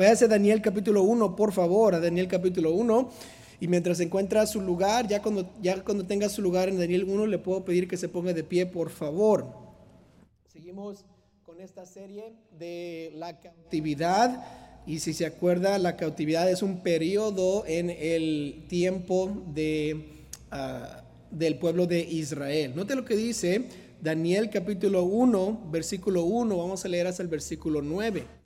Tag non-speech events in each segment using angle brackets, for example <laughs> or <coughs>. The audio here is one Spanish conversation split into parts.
Váyase a Daniel capítulo 1, por favor, a Daniel capítulo 1. Y mientras encuentra su lugar, ya cuando, ya cuando tenga su lugar en Daniel 1, le puedo pedir que se ponga de pie, por favor. Seguimos con esta serie de la cautividad. Y si se acuerda, la cautividad es un periodo en el tiempo de, ah, del pueblo de Israel. Note lo que dice Daniel capítulo 1, versículo 1. Vamos a leer hasta el versículo 9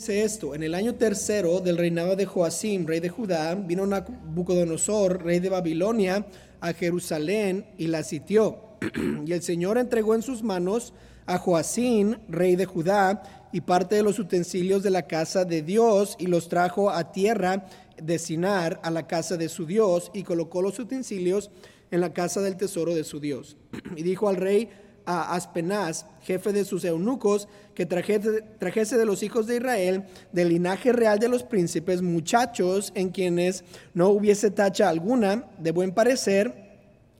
dice esto, en el año tercero del reinado de Joacim, rey de Judá, vino Nabucodonosor, rey de Babilonia, a Jerusalén y la sitió. <clears throat> y el Señor entregó en sus manos a Joacim, rey de Judá, y parte de los utensilios de la casa de Dios, y los trajo a tierra de Sinar, a la casa de su Dios, y colocó los utensilios en la casa del tesoro de su Dios. <clears throat> y dijo al rey, a Aspenaz, jefe de sus eunucos, que trajese, trajese, de los hijos de Israel, del linaje real de los príncipes, muchachos en quienes no hubiese tacha alguna, de buen parecer,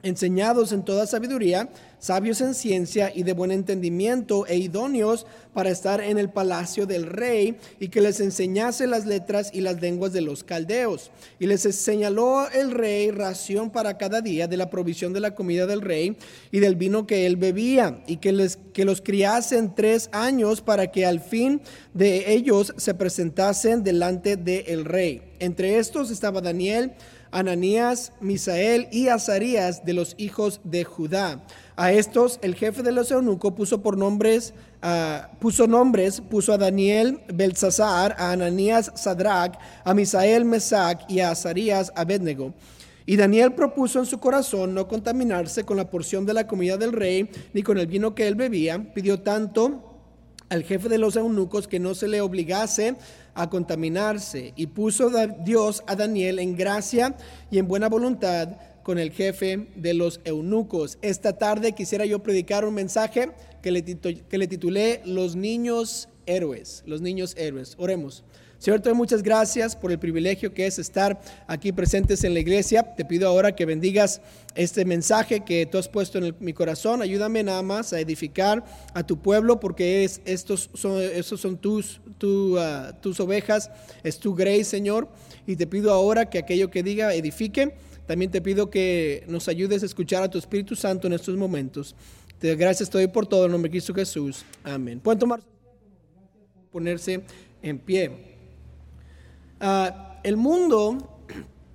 enseñados en toda sabiduría, sabios en ciencia y de buen entendimiento e idóneos para estar en el palacio del rey y que les enseñase las letras y las lenguas de los caldeos. Y les señaló el rey ración para cada día de la provisión de la comida del rey y del vino que él bebía y que, les, que los criasen tres años para que al fin de ellos se presentasen delante del rey. Entre estos estaba Daniel, Ananías, Misael y Azarías de los hijos de Judá. A estos el jefe de los eunucos puso por nombres, puso nombres, puso a Daniel Belsasar, a Ananías Sadrach, a Misael Mesac y a Azarías Abednego. Y Daniel propuso en su corazón no contaminarse con la porción de la comida del rey, ni con el vino que él bebía. Pidió tanto al jefe de los eunucos que no se le obligase a contaminarse. Y puso Dios a Daniel en gracia y en buena voluntad con el jefe de los eunucos. Esta tarde quisiera yo predicar un mensaje que le, que le titulé Los niños héroes. Los niños héroes. Oremos. Señor, te muchas gracias por el privilegio que es estar aquí presentes en la iglesia. Te pido ahora que bendigas este mensaje que tú has puesto en mi corazón. Ayúdame nada más a edificar a tu pueblo porque es, estos son, esos son tus, ah, tus ovejas, es tu grace, Señor. Y te pido ahora que aquello que diga edifique. También te pido que nos ayudes a escuchar a tu Espíritu Santo en estos momentos. Te doy gracias, estoy por todo en nombre de Cristo Jesús. Amén. Pueden tomar ponerse en pie. Ah, el mundo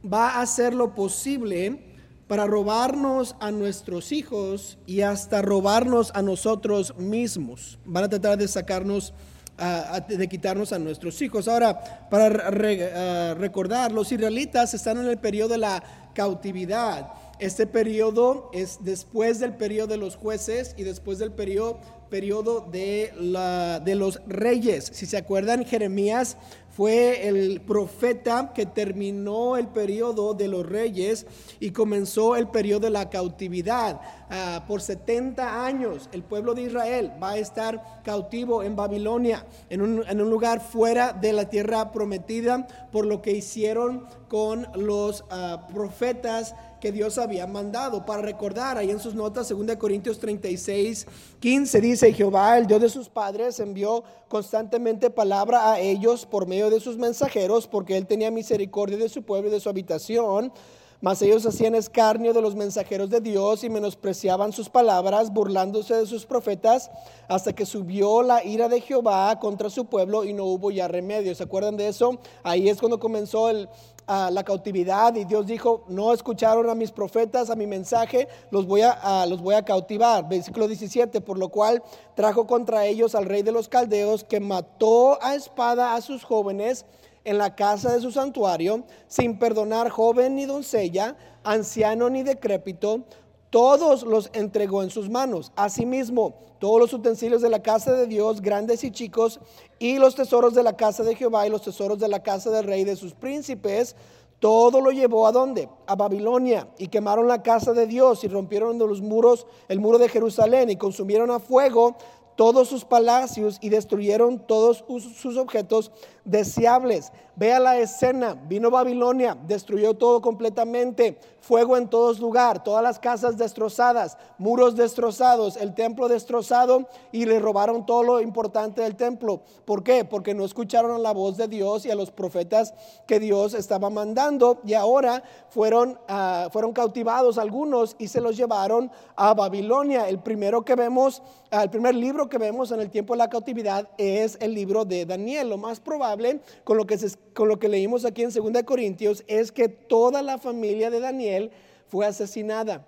<clears throat> va a hacer lo posible para robarnos a nuestros hijos y hasta robarnos a nosotros mismos. Van a tratar de sacarnos, de quitarnos a nuestros hijos. Ahora, para ah, recordar, los israelitas están en el periodo de la cautividad. Este periodo es después del periodo de los jueces y después del periodo, periodo de, la, de los reyes. Si se acuerdan, Jeremías fue el profeta que terminó el periodo de los reyes y comenzó el periodo de la cautividad. Ah, por 70 años el pueblo de Israel va a estar cautivo en Babilonia, en un, lugar fuera de la tierra prometida, por lo que hicieron con los ah, profetas que Dios había mandado. Para recordar, ahí en sus notas, 2 Corintios 36, 15 dice, Jehová, el Dios de sus padres, envió constantemente palabra a ellos por medio de sus mensajeros, porque él tenía misericordia de su pueblo y de su habitación. Mas ellos hacían escarnio de los mensajeros de Dios y menospreciaban sus palabras, burlándose de sus profetas, hasta que subió la ira de Jehová contra su pueblo y no hubo ya remedio. ¿Se acuerdan de eso? Ahí es cuando comenzó el, la cautividad y Dios dijo, no escucharon a mis profetas, a mi mensaje, los voy a, los voy a cautivar. Versículo 17, por lo cual trajo contra ellos al rey de los caldeos que mató a espada a sus jóvenes en la casa de su santuario, sin perdonar joven ni doncella, anciano ni decrépito, todos los entregó en sus manos. Asimismo, todos los utensilios de la casa de Dios, grandes y chicos, y los tesoros de la casa de Jehová y los tesoros de la casa del rey de sus príncipes, todo lo llevó a dónde? A Babilonia y quemaron la casa de Dios y rompieron de los muros el muro de Jerusalén y consumieron a fuego todos sus palacios y destruyeron todos sus objetos deseables. Vea la escena, vino Babilonia, destruyó todo completamente, fuego en todos lugar, todas las casas destrozadas, muros destrozados, el templo destrozado y le robaron todo lo importante del templo. ¿Por qué? Porque no escucharon la voz de Dios y a los profetas que Dios estaba mandando y ahora fueron, ah, fueron cautivados algunos y se los llevaron a Babilonia. El primero que vemos, el primer libro que vemos en el tiempo de la cautividad es el libro de Daniel. Lo más probable con lo que con lo que leímos aquí en 2 Corintios es que toda la familia de Daniel fue asesinada.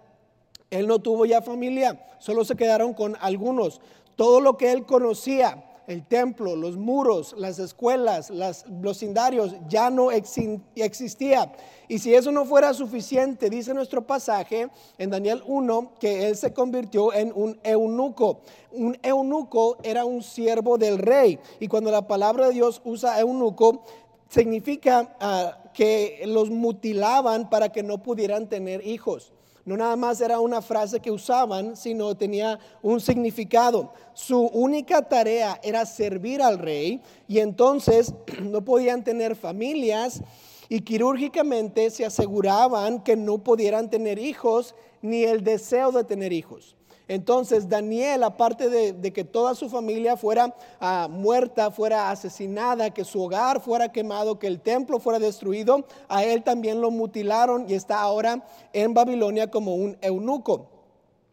Él no tuvo ya familia, solo se quedaron con algunos. Todo lo que él conocía, el templo, los muros, las escuelas, los cindarios, ya no existía. Y si eso no fuera suficiente, dice nuestro pasaje en Daniel 1, que él se convirtió en un eunuco. Un eunuco era un siervo del rey. Y cuando la palabra de Dios usa eunuco, significa ah, que los mutilaban para que no pudieran tener hijos. No nada más era una frase que usaban, sino tenía un significado. Su única tarea era servir al rey y entonces <clears throat> no podían tener familias y quirúrgicamente se aseguraban que no pudieran tener hijos ni el deseo de tener hijos. Entonces Daniel, aparte de, que toda su familia fuera ah, muerta, fuera asesinada, que su hogar fuera quemado, que el templo fuera destruido, a él también lo mutilaron y está ahora en Babilonia como un eunuco.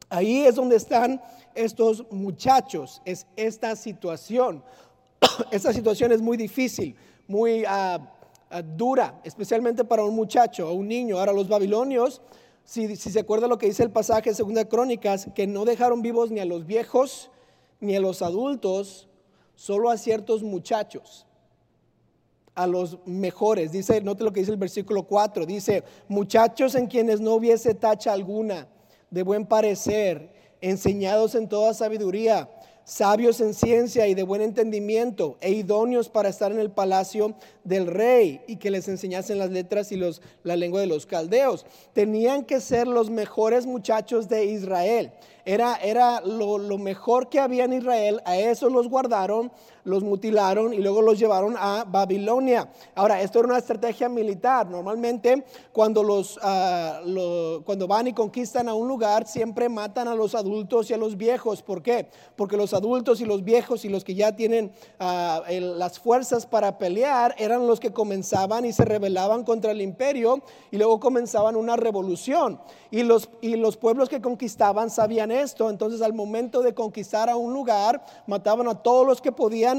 Ahí es donde están estos muchachos, es esta situación. <coughs> esta situación es muy difícil, muy ah, ah, dura, especialmente para un muchacho o un niño. Ahora los babilonios si, se acuerda lo que dice el pasaje de Segunda Crónicas, que no dejaron vivos ni a los viejos ni a los adultos, solo a ciertos muchachos, a los mejores. Dice, note lo que dice el versículo 4, dice, muchachos en quienes no hubiese tacha alguna, de buen parecer, enseñados en toda sabiduría sabios en ciencia y de buen entendimiento, e idóneos para estar en el palacio del rey y que les enseñasen las letras y los, la lengua de los caldeos. Tenían que ser los mejores muchachos de Israel. Era, era lo, lo mejor que había en Israel, a eso los guardaron los mutilaron y luego los llevaron a Babilonia. Ahora, esto era una estrategia militar. Normalmente cuando, los, ah, cuando van y conquistan a un lugar, siempre matan a los adultos y a los viejos. ¿Por qué? Porque los adultos y los viejos y los que ya tienen ah, las fuerzas para pelear eran los que comenzaban y se rebelaban contra el imperio y luego comenzaban una revolución. Y los, y los pueblos que conquistaban sabían esto. Entonces al momento de conquistar a un lugar, mataban a todos los que podían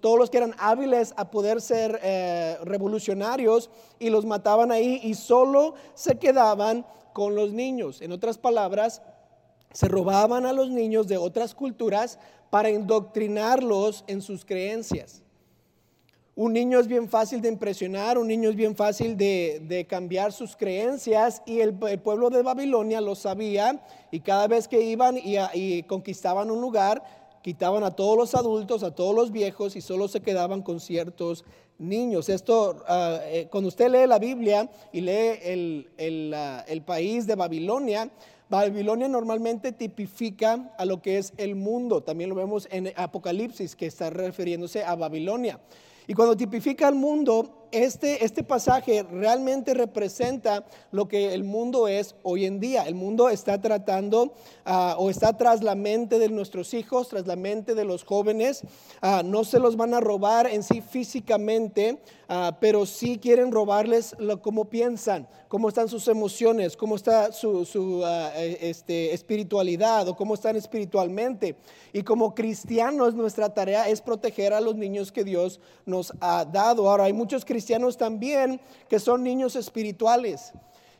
todos los que eran hábiles a poder ser eh, revolucionarios y los mataban ahí y solo se quedaban con los niños. En otras palabras, se robaban a los niños de otras culturas para indoctrinarlos en sus creencias. Un niño es bien fácil de impresionar, un niño es bien fácil de, cambiar sus creencias y el, pueblo de Babilonia lo sabía y cada vez que iban y conquistaban un lugar, quitaban a todos los adultos, a todos los viejos y solo se quedaban con ciertos niños. Esto, ah, eh, cuando usted lee la Biblia y lee el, ah, el país de Babilonia, Babilonia normalmente tipifica a lo que es el mundo. También lo vemos en Apocalipsis, que está refiriéndose a Babilonia. Y cuando tipifica al mundo, este, este pasaje realmente representa lo que el mundo es hoy en día. El mundo está tratando ah, o está tras la mente de nuestros hijos, tras la mente de los jóvenes. Ah, no se los van a robar en sí físicamente, ah, pero sí quieren robarles cómo piensan, cómo están sus emociones, cómo está su, su e, este, espiritualidad o cómo están espiritualmente. Y como cristianos nuestra tarea es proteger a los niños que Dios nos ha dado. Ahora hay muchos cristianos cristianos también que son niños espirituales.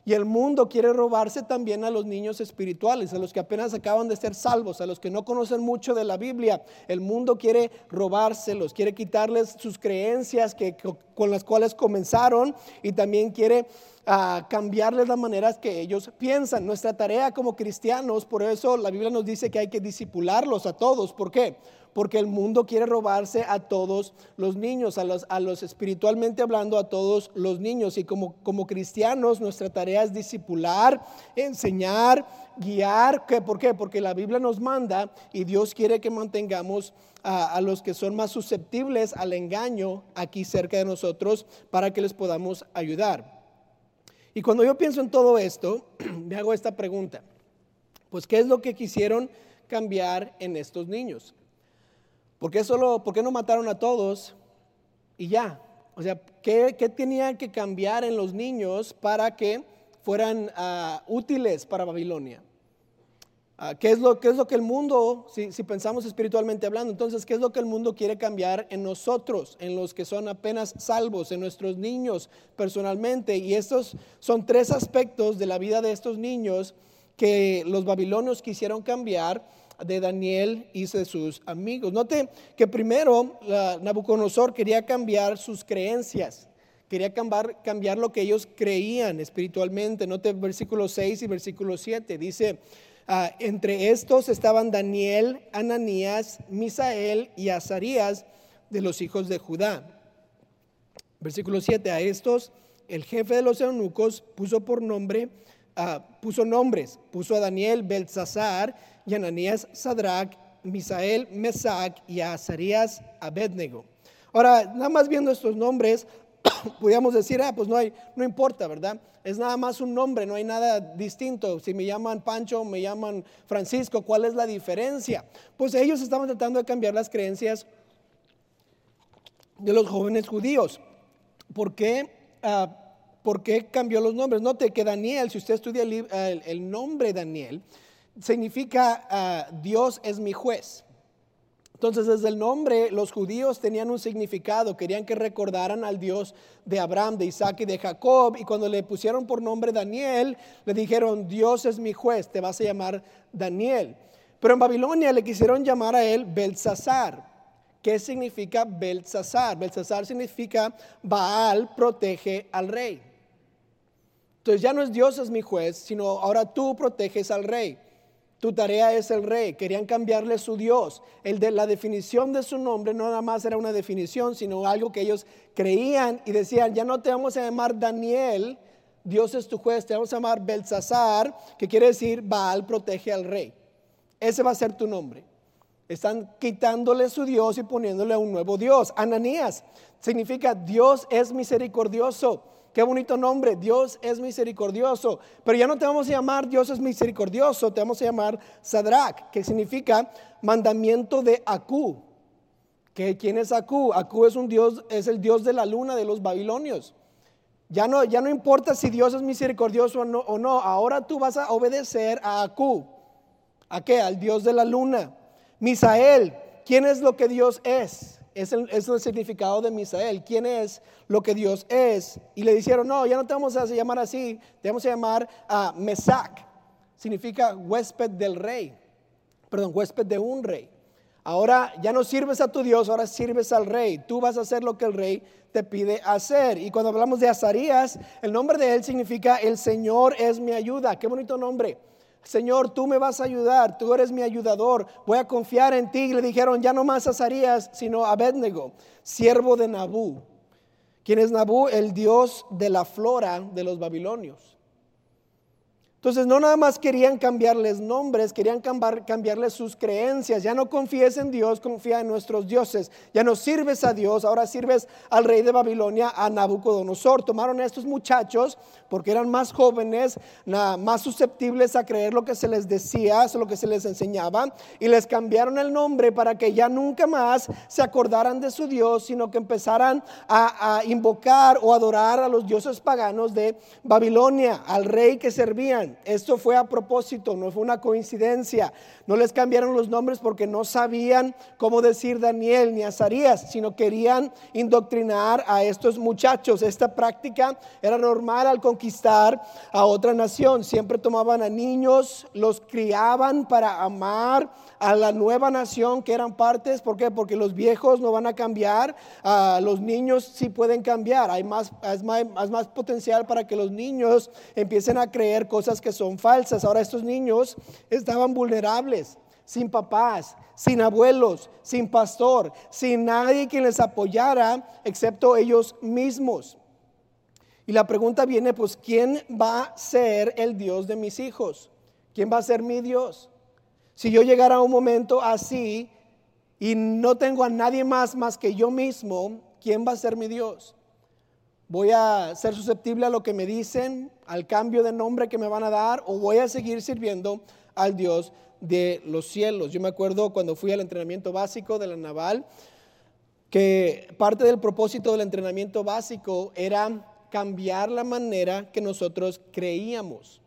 Y el mundo quiere robarse también a los niños espirituales, a los que apenas acaban de ser salvos, a los que no conocen mucho de la Biblia. El mundo quiere robárselos, quiere quitarles sus creencias que, con las cuales comenzaron y también quiere a cambiarles las maneras que ellos piensan. Nuestra tarea como cristianos, por eso la Biblia nos dice que hay que disipularlos a todos. ¿Por qué? porque el mundo quiere robarse a todos los niños, a los, a los espiritualmente hablando, a todos los niños. Y como, cristianos, nuestra tarea es discipular, enseñar, guiar. ¿Por qué? Porque la Biblia nos manda y Dios quiere que mantengamos a, a, los que son más susceptibles al engaño aquí cerca de nosotros para que les podamos ayudar. Y cuando yo pienso en todo esto, <clears throat> me hago esta pregunta. Pues, ¿qué es lo que quisieron cambiar en estos niños? ¿Por qué, solo, por qué no mataron a todos y ya? O sea, ¿qué, qué tenían que cambiar en los niños para que fueran uh, útiles para Babilonia? Uh, ¿qué, es lo, ¿Qué es lo que el mundo, si, si, pensamos espiritualmente hablando, entonces, qué es lo que el mundo quiere cambiar en nosotros, en los que son apenas salvos, en nuestros niños personalmente? Y estos son tres aspectos de la vida de estos niños que los babilonios quisieron cambiar de Daniel y de sus amigos. Note que primero Nabucodonosor quería cambiar sus creencias, quería cambiar, cambiar lo que ellos creían espiritualmente. Note versículo 6 y versículo 7, dice, ah, entre estos estaban Daniel, Ananías, Misael y Azarías de los hijos de Judá. Versículo 7, a estos el jefe de los eunucos puso por nombre Ah, puso nombres, puso a Daniel, Belsasar, y Ananías, Sadrach, Misael, Mesac y a Azarías, Abednego. Ahora, nada más viendo estos nombres, <coughs> podríamos decir, ah, pues no hay, no importa, ¿verdad? Es nada más un nombre, no hay nada distinto. Si me llaman Pancho, me llaman Francisco, ¿cuál es la diferencia? Pues ellos estaban tratando de cambiar las creencias de los jóvenes judíos. ¿Por qué? Uh, ¿Por qué cambió los nombres? Note que Daniel, si usted estudia el, nombre Daniel, significa uh, Dios es mi juez. Entonces, desde el nombre, los judíos tenían un significado, querían que recordaran al Dios de Abraham, de Isaac y de Jacob. Y cuando le pusieron por nombre Daniel, le dijeron, Dios es mi juez, te vas a llamar Daniel. Pero en Babilonia le quisieron llamar a él Belsasar. ¿Qué significa Belsasar? Belsasar significa Baal protege al rey. Entonces ya no es Dios es mi juez, sino ahora tú proteges al rey. Tu tarea es el rey. Querían cambiarle su Dios. El de la definición de su nombre no nada más era una definición, sino algo que ellos creían y decían, ya no te vamos a llamar Daniel, Dios es tu juez, te vamos a llamar Belsasar, que quiere decir Baal protege al rey. Ese va a ser tu nombre. Están quitándole su Dios y poniéndole un nuevo Dios. Ananías significa Dios es misericordioso. Qué bonito nombre, Dios es misericordioso. Pero ya no te vamos a llamar Dios es misericordioso, te vamos a llamar Sadrach, que significa mandamiento de Acú. ¿Que ¿Quién es Acú? Acú es un Dios, es el Dios de la luna de los babilonios. Ya no, ya no importa si Dios es misericordioso o no, o no, ahora tú vas a obedecer a Acú. ¿A qué? Al Dios de la luna. Misael, ¿quién es lo que Dios es? Es el, significado de Misael. ¿Quién es lo que Dios es? Y le dijeron, no, ya no te vamos a llamar así, te vamos a llamar a Mesac. Significa huésped del rey. Perdón, huésped de un rey. Ahora ya no sirves a tu Dios, ahora sirves al rey. Tú vas a hacer lo que el rey te pide hacer. Y cuando hablamos de Azarías, el nombre de él significa el Señor es mi ayuda. Qué bonito nombre. Señor, tú me vas a ayudar, tú eres mi ayudador, voy a confiar en ti. Y le dijeron, ya no más Azarías, sino Abednego, siervo de Nabú. ¿Quién es Nabú? El dios de la flora de los babilonios. Entonces no nada más querían cambiarles nombres, querían cambiarles sus creencias. Ya no confíes en Dios, confía en nuestros dioses. Ya no sirves a Dios, ahora sirves al rey de Babilonia, a Nabucodonosor. Tomaron a estos muchachos porque eran más jóvenes, más susceptibles a creer lo que se les decía, lo que se les enseñaba, y les cambiaron el nombre para que ya nunca más se acordaran de su Dios, sino que empezaran a, a invocar o adorar a los dioses paganos de Babilonia, al rey que servían. Esto fue a propósito, no fue una coincidencia. No les cambiaron los nombres porque no sabían cómo decir Daniel ni Azarías, sino querían indoctrinar a estos muchachos. Esta práctica era normal al conquistar a otra nación. Siempre tomaban a niños, los criaban para amar a la nueva nación que eran partes. ¿Por qué? Porque los viejos no van a cambiar, los niños sí pueden cambiar. Hay más, más, más potencial para que los niños empiecen a creer cosas que son falsas. Ahora estos niños estaban vulnerables sin papás, sin abuelos, sin pastor, sin nadie quien les apoyara excepto ellos mismos. Y la pregunta viene, pues, ¿quién va a ser el Dios de mis hijos? ¿Quién va a ser mi Dios? Si yo llegara a un momento así y no tengo a nadie más más que yo mismo, ¿quién va a ser mi Dios? ¿Voy a ser susceptible a lo que me dicen, al cambio de nombre que me van a dar o voy a seguir sirviendo al Dios de los cielos? Yo me acuerdo cuando fui al entrenamiento básico de la naval, que parte del propósito del entrenamiento básico era cambiar la manera que nosotros creíamos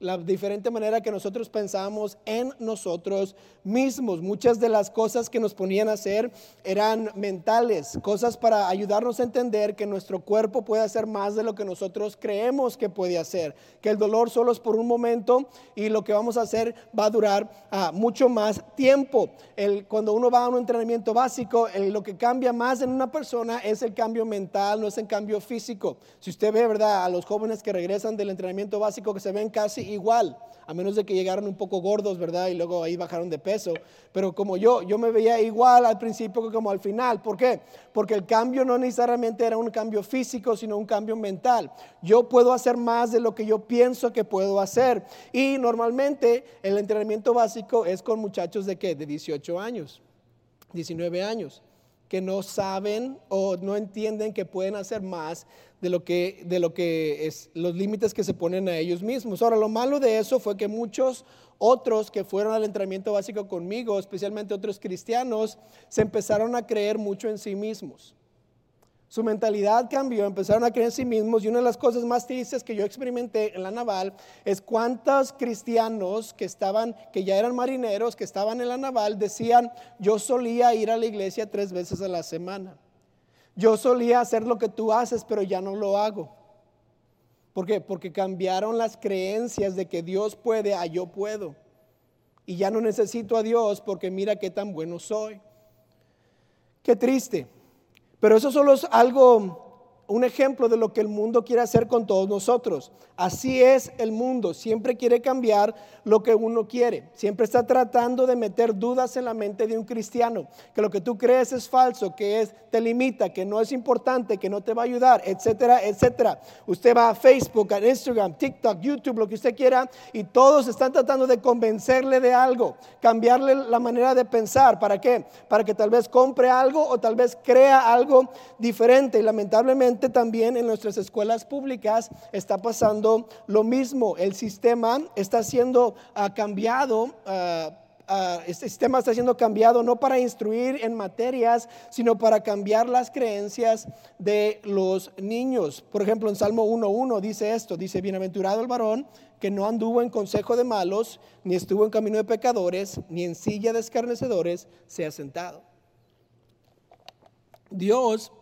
la diferente manera que nosotros pensábamos en nosotros mismos. Muchas de las cosas que nos ponían a hacer eran mentales, cosas para ayudarnos a entender que nuestro cuerpo puede hacer más de lo que nosotros creemos que puede hacer, que el dolor solo es por un momento y lo que vamos a hacer va a durar ah, mucho más tiempo. Cuando uno va a un entrenamiento básico, lo que cambia más en una persona es el cambio mental, no es el cambio físico. Si usted ve, ¿verdad? A los jóvenes que regresan del entrenamiento básico que se ven casi igual, a menos de que llegaron un poco gordos, ¿verdad? Y luego ahí bajaron de peso. Pero como yo, yo me veía igual al principio que como al final. ¿Por qué? Porque el cambio no necesariamente era un cambio físico, sino un cambio mental. Yo puedo hacer más de lo que yo pienso que puedo hacer. Y normalmente el entrenamiento básico es con muchachos de qué? De 18 años, 19 años que no saben o no entienden que pueden hacer más de lo que, de lo que es los límites que se ponen a ellos mismos. Ahora, lo malo de eso fue que muchos otros que fueron al entrenamiento básico conmigo, especialmente otros cristianos, se empezaron a creer mucho en sí mismos. Su mentalidad cambió, empezaron a creer en sí mismos y una de las cosas más tristes que yo experimenté en la naval es cuántos cristianos que estaban, que ya eran marineros, que estaban en la naval, decían, yo solía ir a la iglesia tres veces a la semana. Yo solía hacer lo que tú haces, pero ya no lo hago. ¿Por qué? Porque cambiaron las creencias de que Dios puede a yo puedo. Y ya no necesito a Dios porque mira qué tan bueno soy. Qué triste. Pero eso solo es algo un ejemplo de lo que el mundo quiere hacer con todos nosotros. Así es el mundo, siempre quiere cambiar lo que uno quiere, siempre está tratando de meter dudas en la mente de un cristiano, que lo que tú crees es falso, que es te limita, que no es importante, que no te va a ayudar, etcétera, etcétera. Usted va a Facebook, a Instagram, TikTok, YouTube, lo que usted quiera, y todos están tratando de convencerle de algo, cambiarle la manera de pensar, ¿para qué? Para que tal vez compre algo o tal vez crea algo diferente y lamentablemente también en nuestras escuelas públicas está pasando lo mismo. El sistema está siendo ah, cambiado. Este sistema está siendo cambiado no para instruir en materias, sino para cambiar las creencias de los niños. Por ejemplo, en Salmo 1.1 dice esto, dice, bienaventurado el varón que no anduvo en consejo de malos, ni estuvo en camino de pecadores, ni en silla de escarnecedores se ha sentado. Dios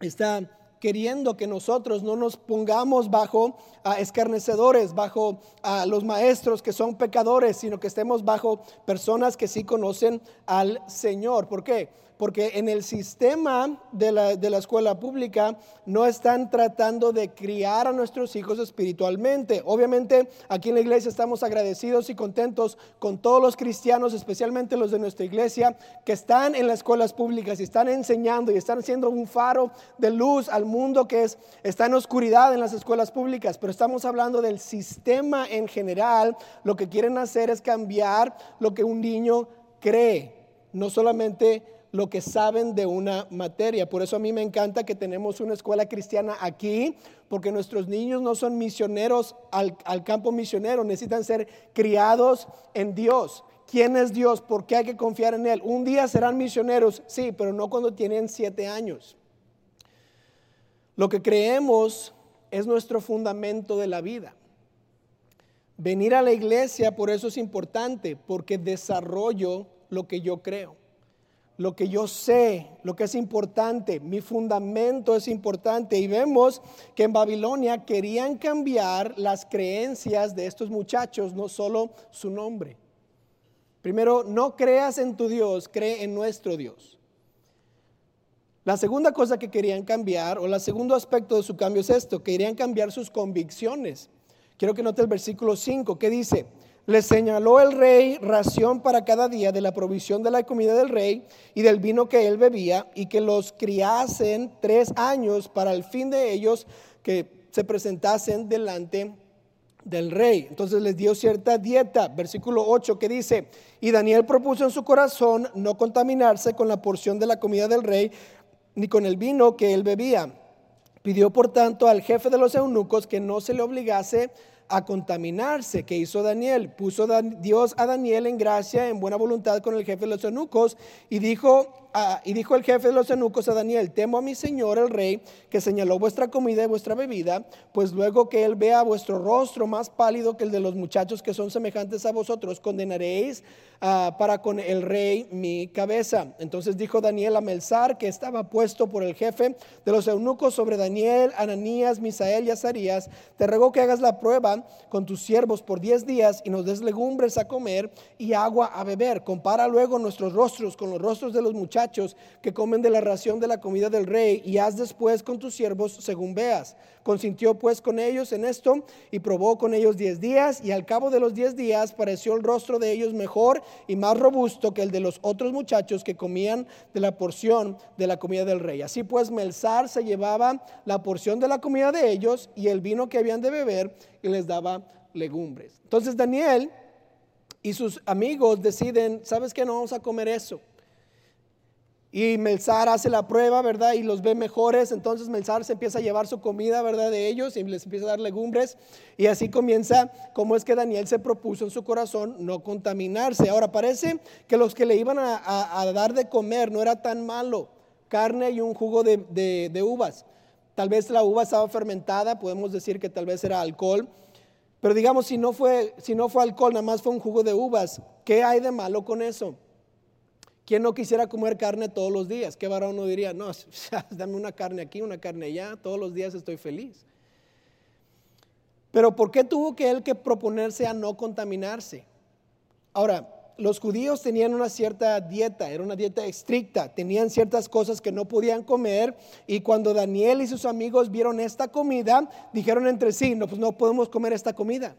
está queriendo que nosotros no nos pongamos bajo a escarnecedores, bajo a los maestros que son pecadores, sino que estemos bajo personas que sí conocen al Señor. ¿Por qué? Porque en el sistema de la, de la, escuela pública no están tratando de criar a nuestros hijos espiritualmente. Obviamente aquí en la iglesia estamos agradecidos y contentos con todos los cristianos, especialmente los de nuestra iglesia, que están en las escuelas públicas y están enseñando y están haciendo un faro de luz al mundo que es, está en oscuridad en las escuelas públicas. Pero estamos hablando del sistema en general. Lo que quieren hacer es cambiar lo que un niño cree, no solamente lo que saben de una materia. Por eso a mí me encanta que tenemos una escuela cristiana aquí, porque nuestros niños no son misioneros al, campo misionero, necesitan ser criados en Dios. ¿Quién es Dios? ¿Por qué hay que confiar en Él? Un día serán misioneros, sí, pero no cuando tienen siete años. Lo que creemos es nuestro fundamento de la vida. Venir a la iglesia por eso es importante, porque desarrollo lo que yo creo lo que yo sé, lo que es importante, mi fundamento es importante. Y vemos que en Babilonia querían cambiar las creencias de estos muchachos, no solo su nombre. Primero, no creas en tu Dios, cree en nuestro Dios. La segunda cosa que querían cambiar, o el segundo aspecto de su cambio es esto, querían cambiar sus convicciones. Quiero que note el versículo 5, que dice, le señaló el rey ración para cada día de la provisión de la comida del rey y del vino que él bebía, y que los criasen tres años para el fin de ellos que se presentasen delante del rey. Entonces les dio cierta dieta, versículo 8 que dice, y Daniel propuso en su corazón no contaminarse con la porción de la comida del rey, ni con el vino que él bebía. Pidió por tanto al jefe de los eunucos que no se le obligase a contaminarse. que hizo Daniel? Puso Dios a Daniel en gracia, en buena voluntad con el jefe de los eunucos y dijo, y dijo el jefe de los eunucos a Daniel, temo a mi señor el rey, que señaló vuestra comida y vuestra bebida, pues luego que él vea vuestro rostro más pálido que el de los muchachos que son semejantes a vosotros, condenaréis ah, para con el rey mi cabeza. Entonces dijo Daniel a Melzar, que estaba puesto por el jefe de los eunucos sobre Daniel, Ananías, Misael y Azarías, te ruego que hagas la prueba con tus siervos por diez días y nos des legumbres a comer y agua a beber. Compara luego nuestros rostros con los rostros de los muchachos que comen de la ración de la comida del rey, y haz después con tus siervos según veas. Consintió pues con ellos en esto, y probó con ellos diez días, y al cabo de los diez días pareció el rostro de ellos mejor y más robusto que el de los otros muchachos que comían de la porción de la comida del rey. Así pues, Melzar se llevaba la porción de la comida de ellos y el vino que habían de beber, y les daba legumbres. Entonces Daniel y sus amigos deciden, ¿sabes qué? No vamos a comer eso. Y Melzar hace la prueba, ¿verdad? Y los ve mejores. Entonces Melzar se empieza a llevar su comida, ¿verdad? De ellos y les empieza a dar legumbres. Y así comienza como es que Daniel se propuso en su corazón no contaminarse. Ahora parece que los que le iban a, dar de comer no era tan malo. Carne y un jugo de, de uvas. Tal vez la uva estaba fermentada, podemos decir que tal vez era alcohol. Pero digamos, si no fue, si no fue alcohol, nada más fue un jugo de uvas, ¿qué hay de malo con eso? ¿Quién no quisiera comer carne todos los días? ¿Qué varón no diría? No, <laughs> dame una carne aquí, una carne allá, todos los días estoy feliz. Pero ¿por qué tuvo que él que proponerse a no contaminarse? Ahora, los judíos tenían una cierta dieta, era una dieta estricta, tenían ciertas cosas que no podían comer y cuando Daniel y sus amigos vieron esta comida, dijeron entre sí, no, pues no podemos comer esta comida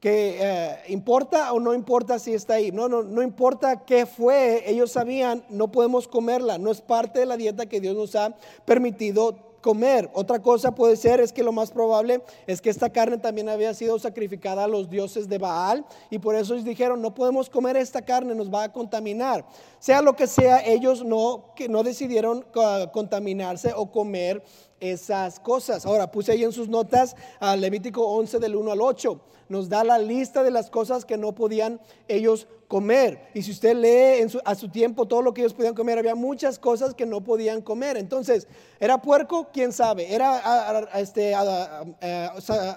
que eh, importa o no importa si está ahí. No, no, no importa qué fue, ellos sabían, no podemos comerla, no es parte de la dieta que Dios nos ha permitido comer. Otra cosa puede ser es que lo más probable es que esta carne también había sido sacrificada a los dioses de Baal y por eso ellos dijeron, no podemos comer esta carne, nos va a contaminar. Sea lo que sea, ellos no, que no decidieron ah, contaminarse o comer esas cosas. Ahora puse ahí en sus notas a Levítico 11 del 1 al 8. Nos da la lista de las cosas que no podían ellos comer. Y si usted lee a su tiempo todo lo que ellos podían comer, había muchas cosas que no podían comer. Entonces, ¿era puerco? ¿Quién sabe? ¿Era este,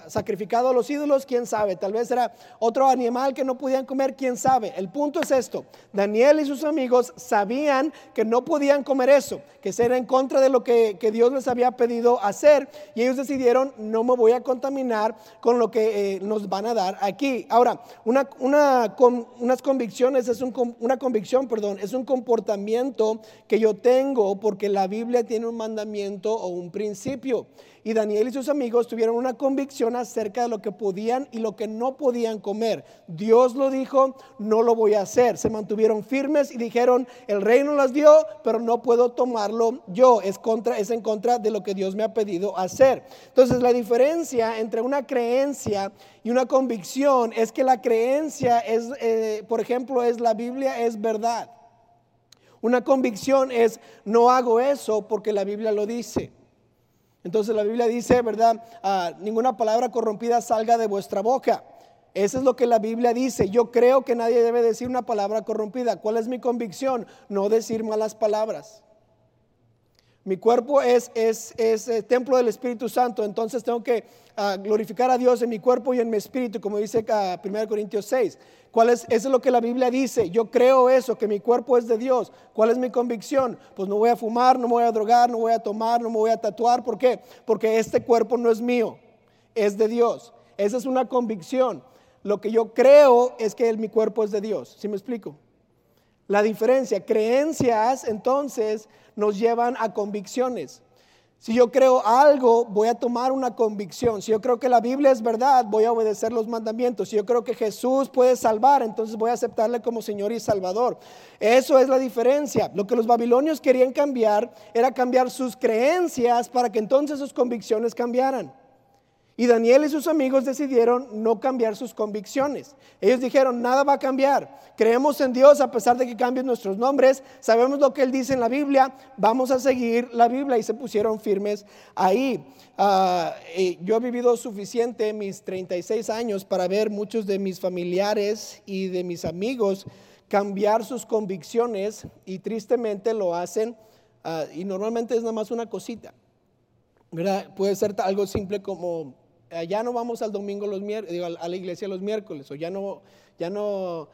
sacrificado a los ídolos? ¿Quién sabe? Tal vez era otro animal que no podían comer, ¿quién sabe? El punto es esto. Daniel y sus amigos sabían que no podían comer eso, que era en contra de lo que, Dios les había pedido hacer. Y ellos decidieron, no me voy a contaminar con lo que eh, nos van a dar aquí. Ahora, una, una, unas convicciones es una convicción, perdón, es un comportamiento que yo tengo porque la Biblia tiene un mandamiento o un principio. Y Daniel y sus amigos tuvieron una convicción acerca de lo que podían y lo que no podían comer. Dios lo dijo, no lo voy a hacer. Se mantuvieron firmes y dijeron, el reino las dio, pero no puedo tomarlo yo. Es, contra, es en contra de lo que Dios me ha pedido hacer. Entonces la diferencia entre una creencia y una convicción es que la creencia es, eh, por ejemplo, es la Biblia es verdad. Una convicción es no hago eso porque la Biblia lo dice. Entonces la Biblia dice, ¿verdad? Ah, ninguna palabra corrompida salga de vuestra boca. Eso es lo que la Biblia dice. Yo creo que nadie debe decir una palabra corrompida. ¿Cuál es mi convicción? No decir malas palabras. Mi cuerpo es, es, es, eh, templo del Espíritu Santo, entonces tengo que ah, glorificar a Dios en mi cuerpo y en mi espíritu, como dice 1 Corintios 6. ¿Cuál es? Eso es lo que la Biblia dice. Yo creo eso, que mi cuerpo es de Dios. ¿Cuál es mi convicción? Pues no voy a fumar, no me voy a drogar, no voy a tomar, no me voy a tatuar. ¿Por qué? Porque este cuerpo no es mío, es de Dios. Esa es una convicción. Lo que yo creo es que mi cuerpo es de Dios. ¿Sí me explico? La diferencia, creencias entonces nos llevan a convicciones. Si yo creo algo, voy a tomar una convicción. Si yo creo que la Biblia es verdad, voy a obedecer los mandamientos. Si yo creo que Jesús puede salvar, entonces voy a aceptarle como Señor y Salvador. Eso es la diferencia. Lo que los babilonios querían cambiar era cambiar sus creencias para que entonces sus convicciones cambiaran. Y Daniel y sus amigos decidieron no cambiar sus convicciones. Ellos dijeron, nada va a cambiar. Creemos en Dios a pesar de que cambien nuestros nombres. Sabemos lo que Él dice en la Biblia. Vamos a seguir la Biblia y se pusieron firmes ahí. Ah, yo he vivido suficiente mis 36 años para ver muchos de mis familiares y de mis amigos cambiar sus convicciones y tristemente lo hacen. Ah, y normalmente es nada más una cosita. Puede ser algo simple como eh, ya no vamos al domingo los miércoles, a la iglesia los miércoles, o ya no, ya no,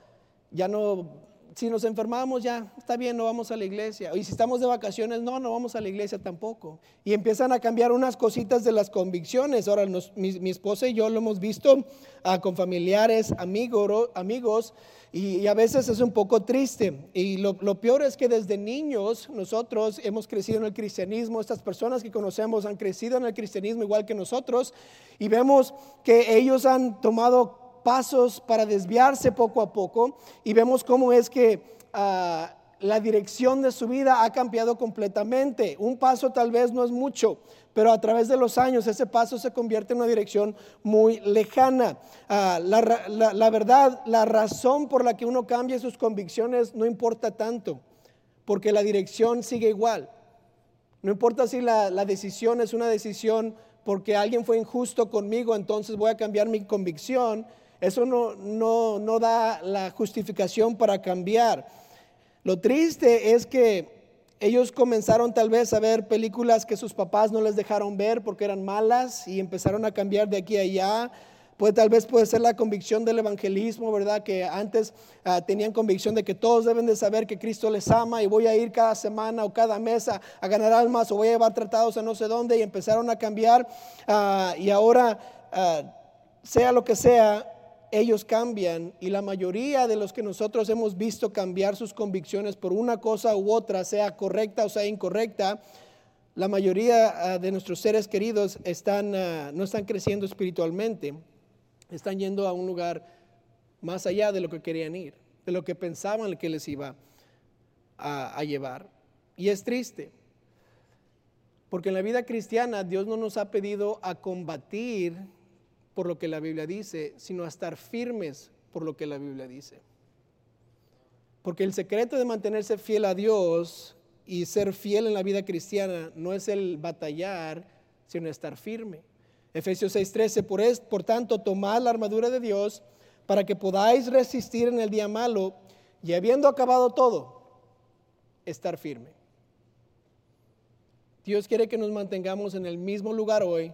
ya no, si nos enfermamos ya, está bien, no vamos a la iglesia. Y si estamos de vacaciones, no, no vamos a la iglesia tampoco. Y empiezan a cambiar unas cositas de las convicciones. Ahora, mi, esposa y yo lo hemos visto ah, con familiares, amigos, amigos y, a veces es un poco triste. Y lo, peor es que desde niños nosotros hemos crecido en el cristianismo, estas personas que conocemos han crecido en el cristianismo igual que nosotros, y vemos que ellos han tomado pasos para desviarse poco a poco, y vemos cómo es que... Ah, la dirección de su vida ha cambiado completamente. Un paso tal vez no es mucho, pero a través de los años ese paso se convierte en una dirección muy lejana. Ah, la, verdad, la razón por la que uno cambia sus convicciones no importa tanto, porque la dirección sigue igual. No importa si la, decisión es una decisión porque alguien fue injusto conmigo, entonces voy a cambiar mi convicción. Eso no, no, no da la justificación para cambiar. Lo triste es que ellos comenzaron tal vez a ver películas que sus papás no les dejaron ver porque eran malas y empezaron a cambiar de aquí a allá. Pues tal vez puede ser la convicción del evangelismo, ¿verdad? Que antes ah, tenían convicción de que todos deben de saber que Cristo les ama y voy a ir cada semana o cada mes a, ganar almas o voy a llevar tratados a no sé dónde y empezaron a cambiar ah, y ahora, ah, sea lo que sea, ellos cambian y la mayoría de los que nosotros hemos visto cambiar sus convicciones por una cosa u otra, sea correcta o sea incorrecta, la mayoría ah, de nuestros seres queridos están, ah, no están creciendo espiritualmente, están yendo a un lugar más allá de lo que querían ir, de lo que pensaban que les iba a, a llevar. Y es triste, porque en la vida cristiana Dios no nos ha pedido a combatir por lo que la Biblia dice, sino a estar firmes por lo que la Biblia dice. Porque el secreto de mantenerse fiel a Dios y ser fiel en la vida cristiana no es el batallar, sino estar firme. Efesios 6:13, por, por tanto, tomad la armadura de Dios para que podáis resistir en el día malo y habiendo acabado todo, estar firme. Dios quiere que nos mantengamos en el mismo lugar hoy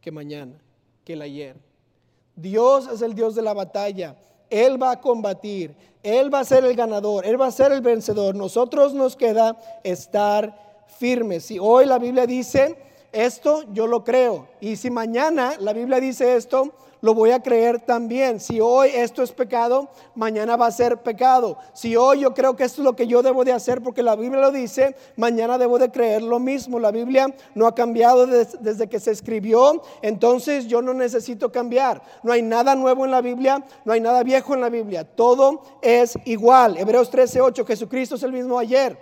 que mañana que el ayer. Dios es el Dios de la batalla. Él va a combatir. Él va a ser el ganador. Él va a ser el vencedor. Nosotros nos queda estar firmes. Si hoy la Biblia dice esto, yo lo creo. Y si mañana la Biblia dice esto, lo voy a creer también. Si hoy esto es pecado, mañana va a ser pecado. Si hoy yo creo que esto es lo que yo debo de hacer porque la Biblia lo dice, mañana debo de creer lo mismo. La Biblia no ha cambiado desde que se escribió, entonces yo no necesito cambiar. No hay nada nuevo en la Biblia, no hay nada viejo en la Biblia. Todo es igual. Hebreos 13:8, Jesucristo es el mismo ayer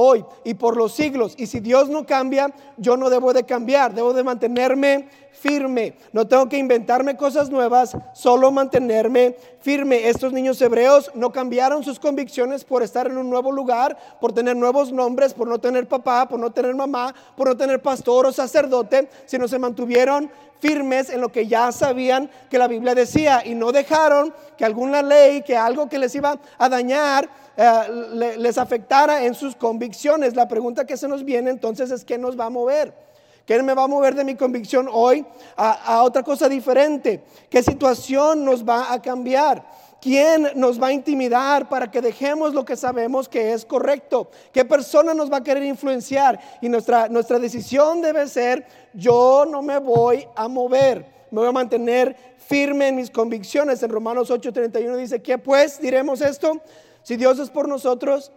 hoy y por los siglos. Y si Dios no cambia, yo no debo de cambiar, debo de mantenerme firme. No tengo que inventarme cosas nuevas, solo mantenerme firme. Estos niños hebreos no cambiaron sus convicciones por estar en un nuevo lugar, por tener nuevos nombres, por no tener papá, por no tener mamá, por no tener pastor o sacerdote, sino se mantuvieron firmes en lo que ya sabían que la Biblia decía y no dejaron que alguna ley, que algo que les iba a dañar, eh, les afectara en sus convicciones. La pregunta que se nos viene entonces es, ¿qué nos va a mover? ¿Qué me va a mover de mi convicción hoy a, otra cosa diferente? ¿Qué situación nos va a cambiar? ¿Quién nos va a intimidar para que dejemos lo que sabemos que es correcto? ¿Qué persona nos va a querer influenciar? Y nuestra, nuestra decisión debe ser, yo no me voy a mover, me voy a mantener firme en mis convicciones. En Romanos 8:31 dice, ¿qué pues diremos esto? Si Dios es por nosotros,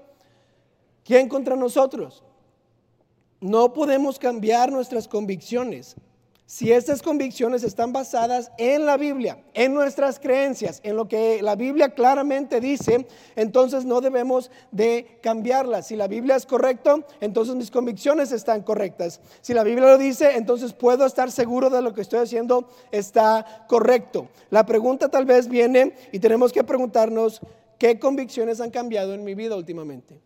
¿quién contra nosotros? No podemos cambiar nuestras convicciones si estas convicciones están basadas en la Biblia, en nuestras creencias, en lo que la Biblia claramente dice, entonces no debemos de cambiarlas. Si la Biblia es correcta, entonces mis convicciones están correctas. Si la Biblia lo dice, entonces puedo estar seguro de lo que estoy haciendo está correcto. La pregunta tal vez viene y tenemos que preguntarnos, ¿qué convicciones han cambiado en mi vida últimamente?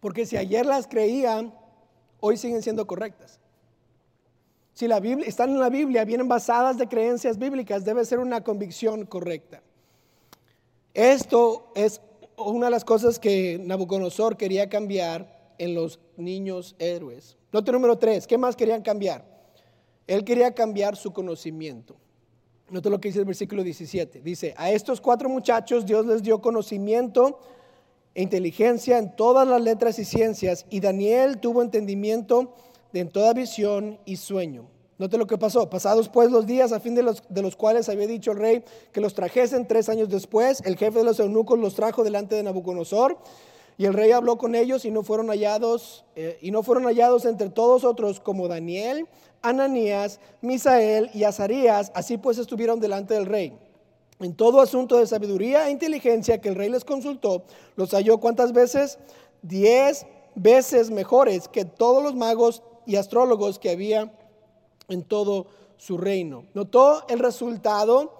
Porque si ayer las creía, hoy siguen siendo correctas. Si la Biblia, están en la Biblia, vienen basadas de creencias bíblicas, debe ser una convicción correcta. Esto es una de las cosas que Nabucodonosor quería cambiar en los niños héroes. Note número tres, ¿qué más querían cambiar? Él quería cambiar su conocimiento. Note lo que dice el versículo 17. Dice, a estos cuatro muchachos Dios les dio conocimiento inteligencia en todas las letras y ciencias, y Daniel tuvo entendimiento en toda visión y sueño. Note lo que pasó. Pasados pues los días a fin de los, de los cuales había dicho el rey que los trajesen tres años después, el jefe de los eunucos los trajo delante de Nabucodonosor. Y el rey habló con ellos y no fueron hallados, eh, y no fueron hallados entre todos otros como Daniel, Ananías, Misael y Azarías. Así pues estuvieron delante del rey. En todo asunto de sabiduría e inteligencia que el rey les consultó, los halló cuántas veces? Diez veces mejores que todos los magos y astrólogos que había en todo su reino. Notó el resultado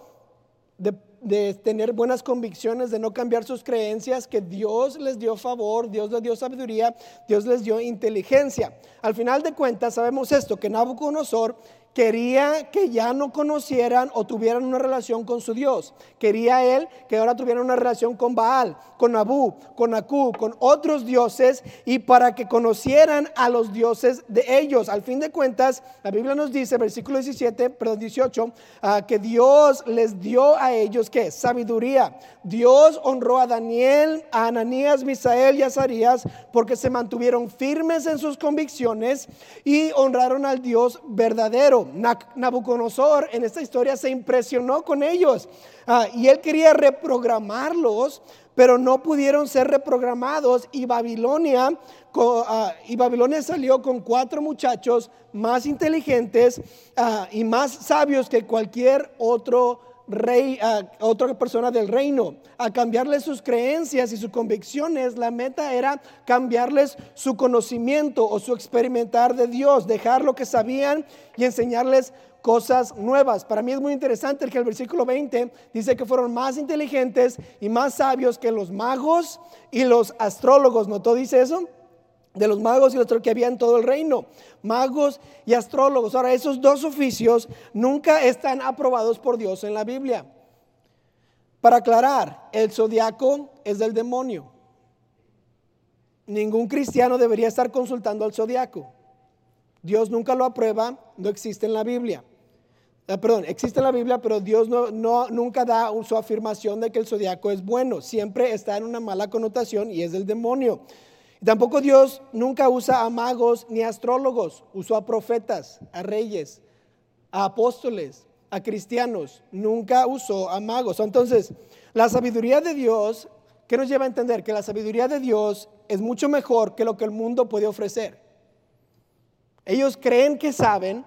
de, tener buenas convicciones, de no cambiar sus creencias, que Dios les dio favor, Dios les dio sabiduría, Dios les dio inteligencia. Al final de cuentas sabemos esto, que Nabucodonosor quería que ya no conocieran o tuvieran una relación con su Dios. Quería él que ahora tuvieran una relación con Baal, con Abu, con Acu, con otros dioses y para que conocieran a los dioses de ellos. Al fin de cuentas, la Biblia nos dice, versículo 17, perdón, 18, ah, que Dios les dio a ellos que sabiduría. Dios honró a Daniel, a Ananías, Misael y Azarías porque se mantuvieron firmes en sus convicciones y honraron al Dios verdadero. Nabucodonosor en esta historia se impresionó con ellos. Ah, y él quería reprogramarlos, pero no pudieron ser reprogramados y Babilonia, ah, y Babilonia salió con cuatro muchachos más inteligentes ah, y más sabios que cualquier otro rey, a otra persona del reino, a cambiarles sus creencias y sus convicciones. La meta era cambiarles su conocimiento o su experimentar de Dios, dejar lo que sabían y enseñarles cosas nuevas. Para mí es muy interesante que el versículo 20 dice que fueron más inteligentes y más sabios que los magos y los astrólogos. ¿No todo dice eso? De los magos y los que había en todo el reino, magos y astrólogos. Ahora, esos dos oficios nunca están aprobados por Dios en la Biblia. Para aclarar, el zodiaco es del demonio. Ningún cristiano debería estar consultando al zodiaco. Dios nunca lo aprueba, no existe en la Biblia. Ah, perdón, existe en la Biblia, pero Dios no, no, nunca da su afirmación de que el zodiaco es bueno. Siempre está en una mala connotación y es del demonio. Tampoco Dios nunca usa a magos ni a astrólogos, usó a profetas, a reyes, a apóstoles, a cristianos, nunca usó a magos. Entonces, la sabiduría de Dios, ¿qué nos lleva a entender? Que la sabiduría de Dios es mucho mejor que lo que el mundo puede ofrecer. Ellos creen que saben,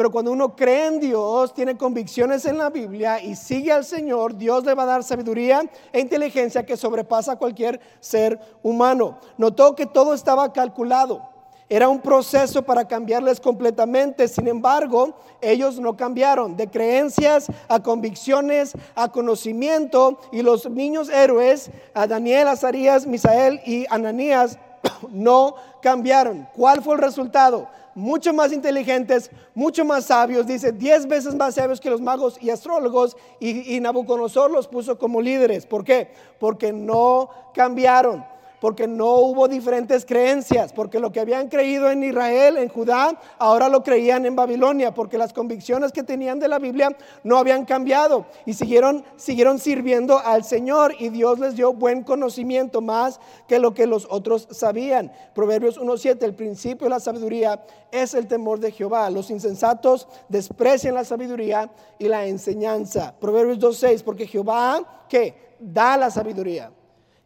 pero cuando uno cree en Dios, tiene convicciones en la Biblia y sigue al Señor, Dios le va a dar sabiduría e inteligencia que sobrepasa cualquier ser humano. Notó que todo estaba calculado. Era un proceso para cambiarles completamente. Sin embargo, ellos no cambiaron de creencias a convicciones, a conocimiento. Y los niños héroes, a Daniel, Azarías, Misael y Ananías, <coughs> no cambiaron. ¿Cuál fue el resultado? Mucho más inteligentes, mucho más sabios, dice, diez veces más sabios que los magos y astrólogos, y, y Nabucodonosor los puso como líderes. ¿Por qué? Porque no cambiaron porque no hubo diferentes creencias, porque lo que habían creído en Israel, en Judá, ahora lo creían en Babilonia, porque las convicciones que tenían de la Biblia no habían cambiado y siguieron, siguieron sirviendo al Señor y Dios les dio buen conocimiento más que lo que los otros sabían. Proverbios 1.7, el principio de la sabiduría es el temor de Jehová. Los insensatos desprecian la sabiduría y la enseñanza. Proverbios 2.6, porque Jehová, que da la sabiduría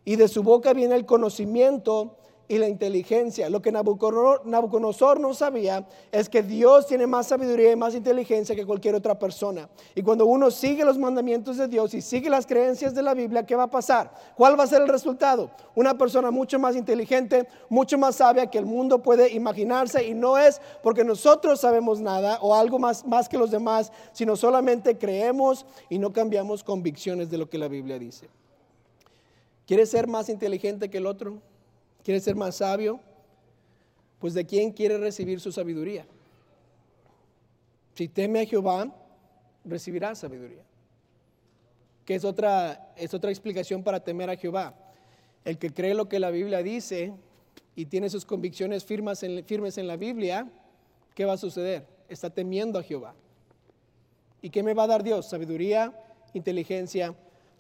y de su boca viene el conocimiento y la inteligencia. Lo que Nabucodonosor no sabía es que Dios tiene más sabiduría y más inteligencia que cualquier otra persona. Y cuando uno sigue los mandamientos de Dios y sigue las creencias de la Biblia, ¿qué va a pasar? ¿Cuál va a ser el resultado? Una persona mucho más inteligente, mucho más sabia que el mundo puede imaginarse y no es porque nosotros sabemos nada o algo más, más que los demás, sino solamente creemos y no cambiamos convicciones de lo que la Biblia dice. ¿Quieres ser más inteligente que el otro? ¿Quiere ser más sabio? Pues de quién quiere recibir su sabiduría. Si teme a Jehová, recibirá sabiduría. Que es otra, es otra explicación para temer a Jehová. El que cree lo que la Biblia dice y tiene sus convicciones firmes en, firmes en la Biblia, ¿qué va a suceder? Está temiendo a Jehová. ¿Y qué me va a dar Dios? Sabiduría, inteligencia,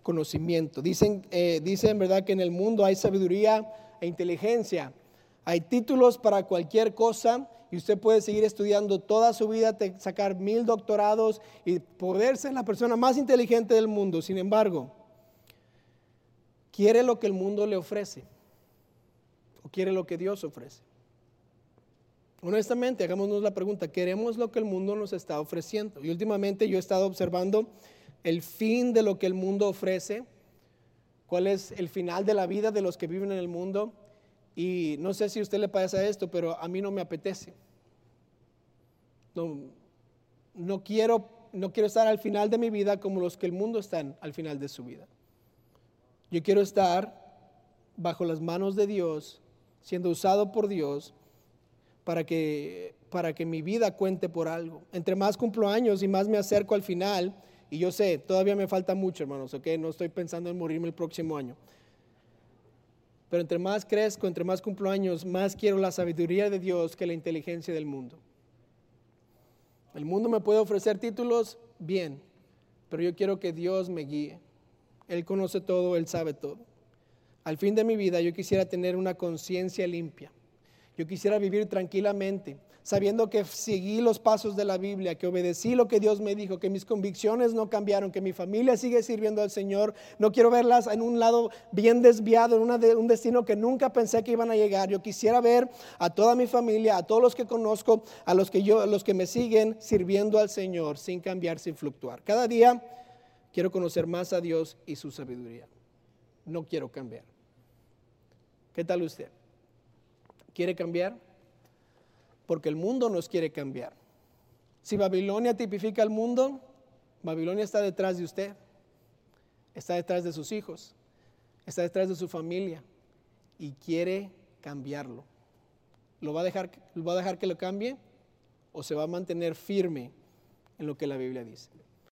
conocimiento. Dicen, eh, dicen verdad que en el mundo hay sabiduría, e inteligencia. Hay títulos para cualquier cosa y usted puede seguir estudiando toda su vida, sacar mil doctorados y poder ser la persona más inteligente del mundo. Sin embargo, ¿quiere lo que el mundo le ofrece? ¿O quiere lo que Dios ofrece? Honestamente, hagámonos la pregunta, ¿queremos lo que el mundo nos está ofreciendo? Y últimamente yo he estado observando el fin de lo que el mundo ofrece cuál es el final de la vida de los que viven en el mundo. Y no sé si a usted le pasa esto, pero a mí no me apetece. No, quiero, no quiero estar al final de mi vida como los que el mundo están al final de su vida. Yo quiero estar bajo las manos de Dios, siendo usado por Dios para que, para que mi vida cuente por algo. Entre más cumplo años y más me acerco al final, y yo sé, todavía me falta mucho, hermanos, ¿ok? No estoy pensando en morirme el próximo año. Pero entre más crezco, entre más cumplo años, más quiero la sabiduría de Dios que la inteligencia del mundo. El mundo me puede ofrecer títulos, bien, pero yo quiero que Dios me guíe. Él conoce todo, Él sabe todo. Al fin de mi vida yo quisiera tener una conciencia limpia. Yo quisiera vivir tranquilamente sabiendo que seguí los pasos de la Biblia, que obedecí lo que Dios me dijo, que mis convicciones no cambiaron, que mi familia sigue sirviendo al Señor. No quiero verlas en un lado bien desviado, en un destino que nunca pensé que iban a llegar. Yo quisiera ver a toda mi familia, a todos los que conozco, a los que yo, a los que me siguen sirviendo al Señor sin cambiar, sin fluctuar. Cada día quiero conocer más a Dios y su sabiduría. No quiero cambiar. ¿Qué tal usted? ¿Quiere cambiar? Porque el mundo nos quiere cambiar. Si Babilonia tipifica al mundo, Babilonia está detrás de usted, está detrás de sus hijos, está detrás de su familia y quiere cambiarlo. ¿Lo va a dejar, ¿lo va a dejar que lo cambie o se va a mantener firme en lo que la Biblia dice?